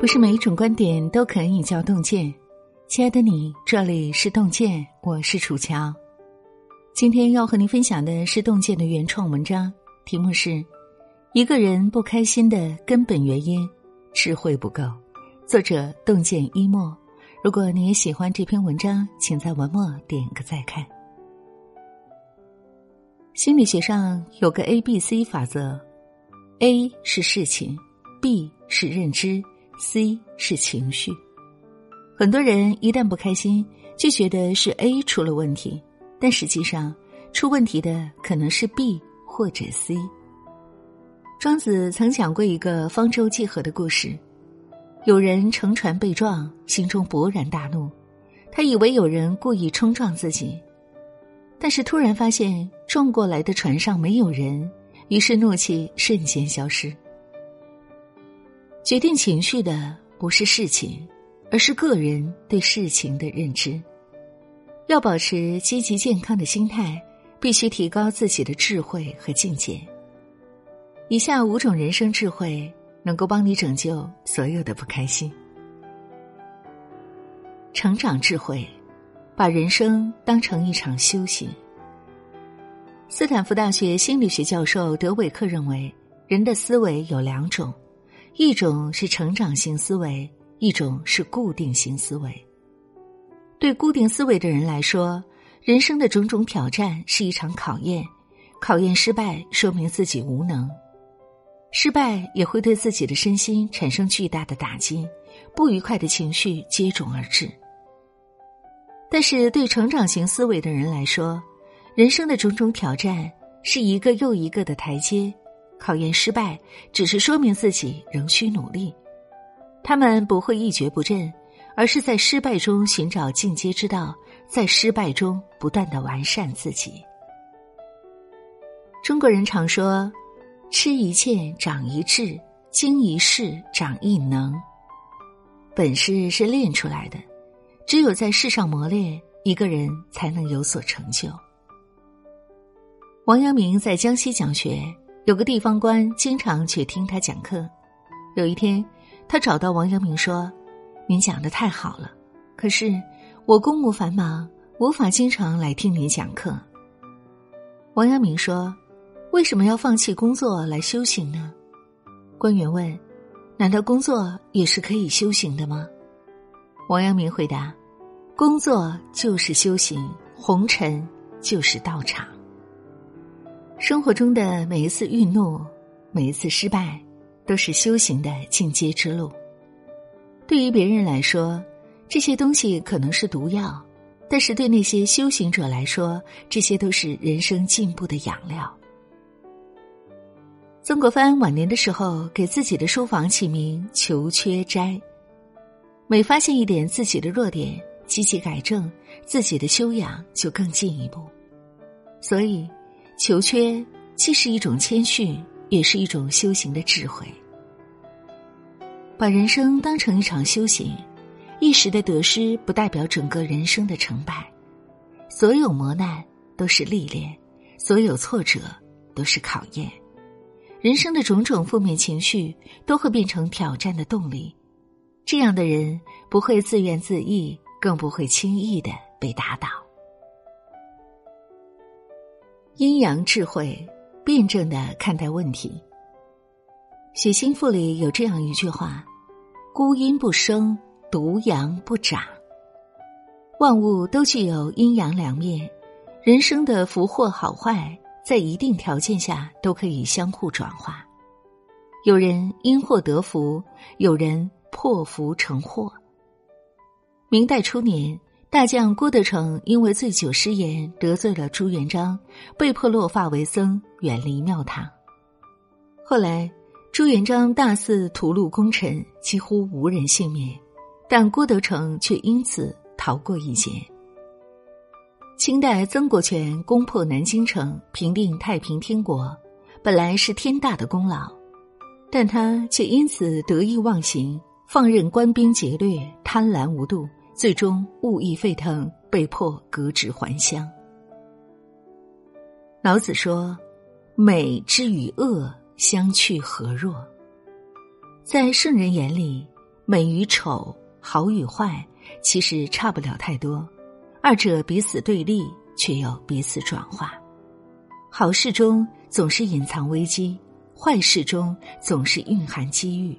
不是每一种观点都可以叫洞见。亲爱的你，这里是洞见，我是楚乔。今天要和您分享的是洞见的原创文章，题目是《一个人不开心的根本原因：智慧不够》，作者洞见一墨。如果你也喜欢这篇文章，请在文末点个再看。心理学上有个 A B C 法则，A 是事情，B 是认知。C 是情绪，很多人一旦不开心，就觉得是 A 出了问题，但实际上出问题的可能是 B 或者 C。庄子曾讲过一个方舟济河的故事，有人乘船被撞，心中勃然大怒，他以为有人故意冲撞自己，但是突然发现撞过来的船上没有人，于是怒气瞬间消失。决定情绪的不是事情，而是个人对事情的认知。要保持积极健康的心态，必须提高自己的智慧和境界。以下五种人生智慧能够帮你拯救所有的不开心。成长智慧，把人生当成一场修行。斯坦福大学心理学教授德韦克认为，人的思维有两种。一种是成长型思维，一种是固定型思维。对固定思维的人来说，人生的种种挑战是一场考验，考验失败说明自己无能，失败也会对自己的身心产生巨大的打击，不愉快的情绪接踵而至。但是对成长型思维的人来说，人生的种种挑战是一个又一个的台阶。考验失败，只是说明自己仍需努力。他们不会一蹶不振，而是在失败中寻找进阶之道，在失败中不断的完善自己。中国人常说：“吃一堑长一智，经一事长一能。”本事是练出来的，只有在世上磨练，一个人才能有所成就。王阳明在江西讲学。有个地方官经常去听他讲课。有一天，他找到王阳明说：“您讲的太好了，可是我公务繁忙，无法经常来听您讲课。”王阳明说：“为什么要放弃工作来修行呢？”官员问：“难道工作也是可以修行的吗？”王阳明回答：“工作就是修行，红尘就是道场。”生活中的每一次愠怒，每一次失败，都是修行的进阶之路。对于别人来说，这些东西可能是毒药，但是对那些修行者来说，这些都是人生进步的养料。曾国藩晚年的时候，给自己的书房起名“求缺斋”，每发现一点自己的弱点，积极改正，自己的修养就更进一步。所以。求缺既是一种谦逊，也是一种修行的智慧。把人生当成一场修行，一时的得失不代表整个人生的成败。所有磨难都是历练，所有挫折都是考验。人生的种种负面情绪都会变成挑战的动力。这样的人不会自怨自艾，更不会轻易的被打倒。阴阳智慧，辩证的看待问题。《写心赋》里有这样一句话：“孤阴不生，独阳不长。”万物都具有阴阳两面，人生的福祸好坏，在一定条件下都可以相互转化。有人因祸得福，有人破福成祸。明代初年。大将郭德成因为醉酒失言得罪了朱元璋，被迫落发为僧，远离庙堂。后来朱元璋大肆屠戮功臣，几乎无人幸免，但郭德成却因此逃过一劫。清代曾国荃攻破南京城，平定太平天国，本来是天大的功劳，但他却因此得意忘形，放任官兵劫掠，贪婪无度。最终物意沸腾，被迫革职还乡。老子说：“美之与恶相去何若？”在圣人眼里，美与丑、好与坏，其实差不了太多。二者彼此对立，却又彼此转化。好事中总是隐藏危机，坏事中总是蕴含机遇。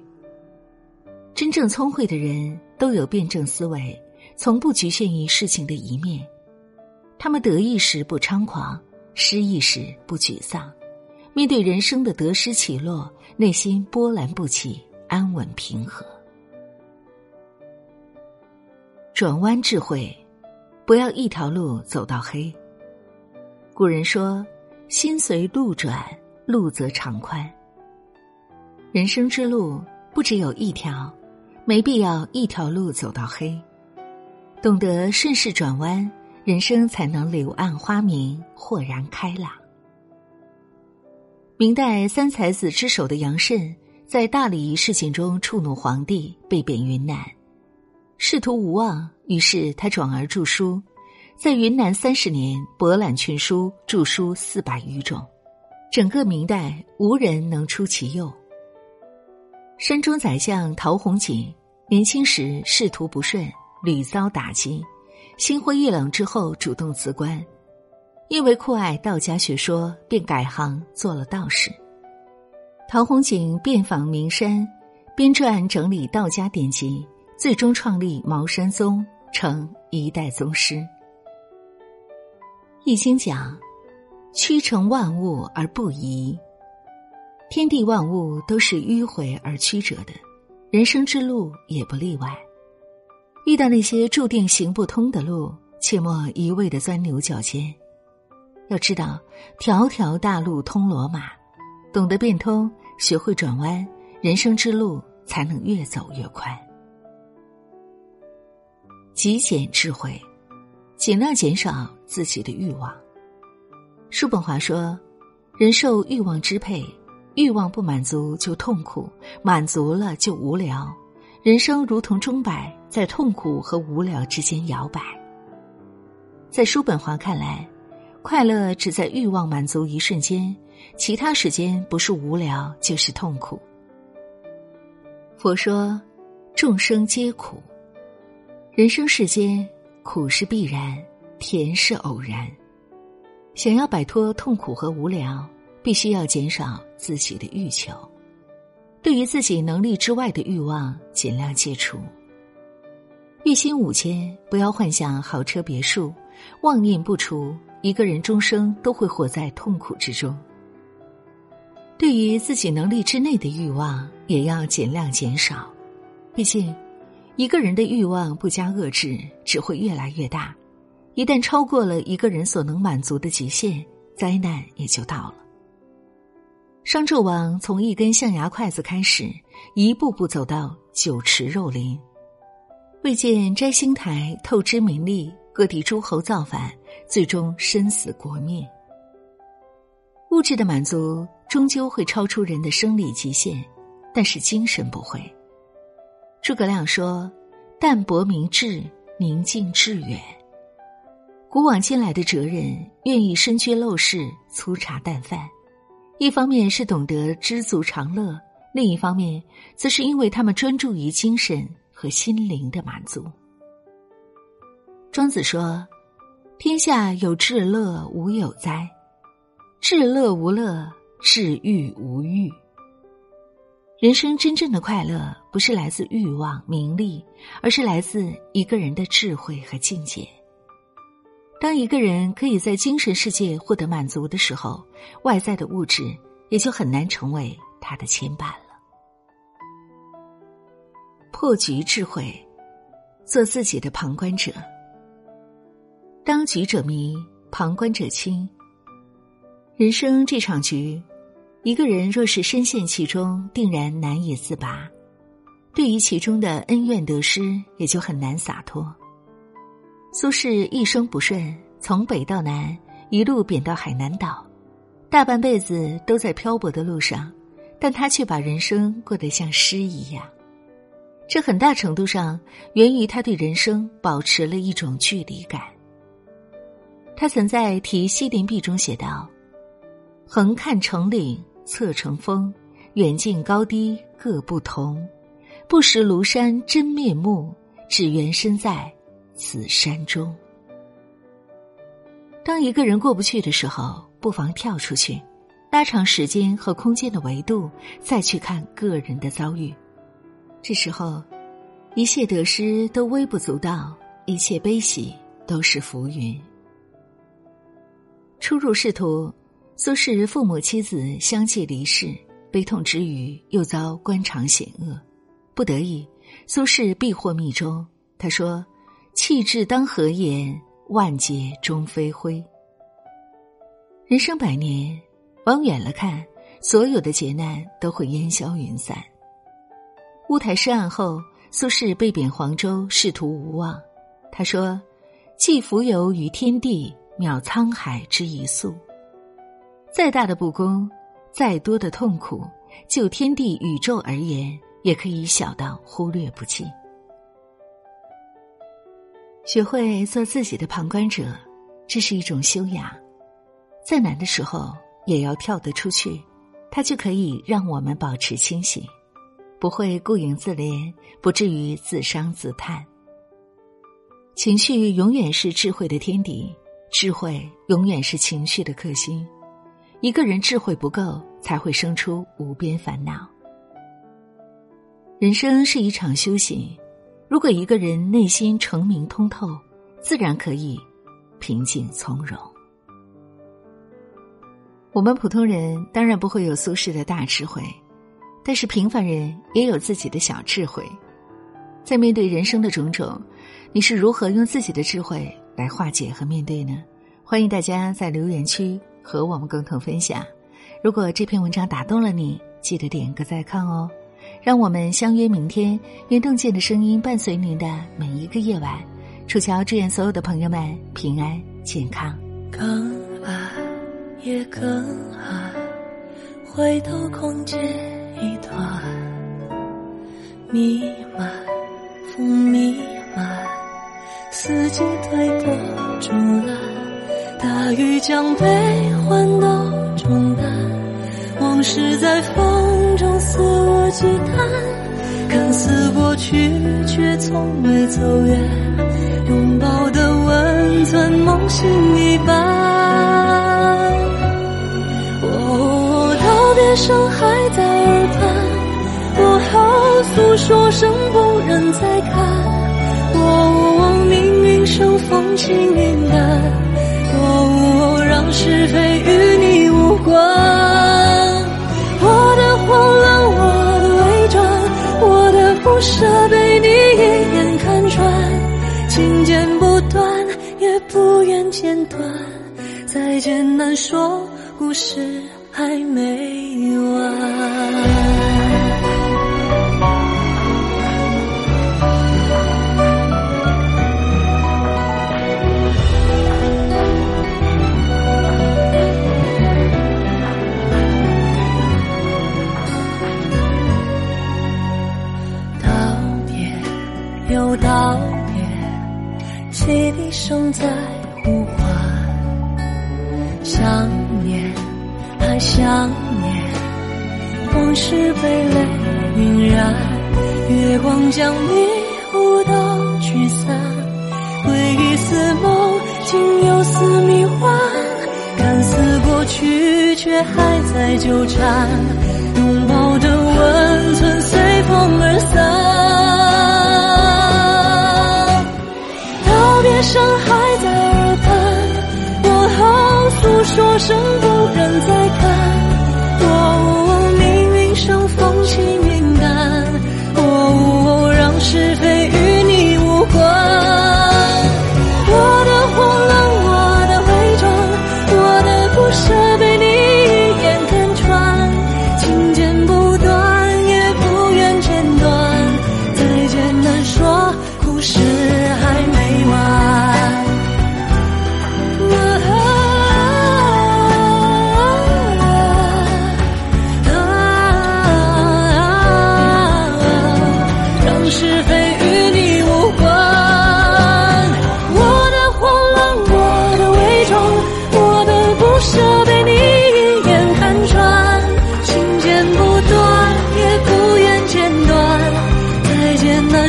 真正聪慧的人都有辩证思维，从不局限于事情的一面。他们得意时不猖狂，失意时不沮丧。面对人生的得失起落，内心波澜不起，安稳平和。转弯智慧，不要一条路走到黑。古人说：“心随路转，路则长宽。”人生之路不只有一条，没必要一条路走到黑。懂得顺势转弯，人生才能柳暗花明，豁然开朗。明代三才子之首的杨慎，在大礼仪事件中触怒皇帝，被贬云南。仕途无望，于是他转而著书，在云南三十年，博览群书，著书四百余种，整个明代无人能出其右。山中宰相陶弘景年轻时仕途不顺，屡遭打击，心灰意冷之后，主动辞官。因为酷爱道家学说，便改行做了道士。陶弘景遍访名山，编撰整理道家典籍，最终创立茅山宗，成一代宗师。《易经》讲：“曲成万物而不移。”天地万物都是迂回而曲折的，人生之路也不例外。遇到那些注定行不通的路，切莫一味的钻牛角尖。要知道，条条大路通罗马，懂得变通，学会转弯，人生之路才能越走越宽。极简智慧，尽量减少自己的欲望。叔本华说：“人受欲望支配，欲望不满足就痛苦，满足了就无聊。人生如同钟摆，在痛苦和无聊之间摇摆。”在叔本华看来。快乐只在欲望满足一瞬间，其他时间不是无聊就是痛苦。佛说，众生皆苦，人生世间苦是必然，甜是偶然。想要摆脱痛苦和无聊，必须要减少自己的欲求，对于自己能力之外的欲望尽量戒除。月薪五千，不要幻想豪车别墅，妄念不除。一个人终生都会活在痛苦之中。对于自己能力之内的欲望，也要尽量减少。毕竟，一个人的欲望不加遏制，只会越来越大。一旦超过了一个人所能满足的极限，灾难也就到了。商纣王从一根象牙筷子开始，一步步走到酒池肉林。未见摘星台，透支名利。各地诸侯造反，最终身死国灭。物质的满足终究会超出人的生理极限，但是精神不会。诸葛亮说：“淡泊明志，宁静致远。”古往今来的哲人愿意身居陋室、粗茶淡饭，一方面是懂得知足常乐，另一方面则是因为他们专注于精神和心灵的满足。庄子说：“天下有至乐无有哉？至乐无乐，至欲无欲。人生真正的快乐，不是来自欲望、名利，而是来自一个人的智慧和境界。当一个人可以在精神世界获得满足的时候，外在的物质也就很难成为他的牵绊了。破局智慧，做自己的旁观者。”当局者迷，旁观者清。人生这场局，一个人若是深陷其中，定然难以自拔。对于其中的恩怨得失，也就很难洒脱。苏轼一生不顺，从北到南，一路贬到海南岛，大半辈子都在漂泊的路上，但他却把人生过得像诗一样。这很大程度上源于他对人生保持了一种距离感。他曾在《题西林壁》中写道：“横看成岭侧成峰，远近高低各不同。不识庐山真面目，只缘身在此山中。当一个人过不去的时候，不妨跳出去，拉长时间和空间的维度，再去看个人的遭遇。这时候，一切得失都微不足道，一切悲喜都是浮云。初入仕途，苏轼父母妻子相继离世，悲痛之余又遭官场险恶，不得已，苏轼避祸密中。他说：“气质当何言？万劫终飞灰。”人生百年，往远了看，所有的劫难都会烟消云散。乌台诗案后，苏轼被贬黄州，仕途无望。他说：“寄蜉蝣于天地，渺沧海之一粟。再大的不公，再多的痛苦，就天地宇宙而言，也可以小到忽略不计。学会做自己的旁观者，这是一种修养。”再难的时候也要跳得出去，它就可以让我们保持清醒，不会顾影自怜，不至于自伤自叹。情绪永远是智慧的天敌，智慧永远是情绪的克星。一个人智慧不够，才会生出无边烦恼。人生是一场修行，如果一个人内心澄明通透，自然可以平静从容。我们普通人当然不会有苏轼的大智慧，但是平凡人也有自己的小智慧。在面对人生的种种，你是如何用自己的智慧来化解和面对呢？欢迎大家在留言区和我们共同分享。如果这篇文章打动了你，记得点个再看哦。让我们相约明天，愿洞见的声音伴随您的每一个夜晚。楚乔祝愿所有的朋友们平安健康。更爱。也更爱，回头空结一团，弥漫，风弥漫，四季推波助澜，大雨将悲欢都冲淡，往事在风中肆无忌惮，看似过去，却从未走远，拥抱的温存，梦醒一般。别声还在，说声不忍再看。哦，命运生风轻云淡，哦，让是非与你无关。我的慌乱，我的伪装，我的不舍被你一眼看穿。情剪不断，也不愿剪断，再见难说，故事。还没完。道别，汽笛声在呼唤，想念。还想念，往事被泪晕染，月光将迷雾都驱散，回忆似梦，竟又似迷幻，看似过去，却还在纠缠，拥抱的温存随风而散，说声不忍再。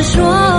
说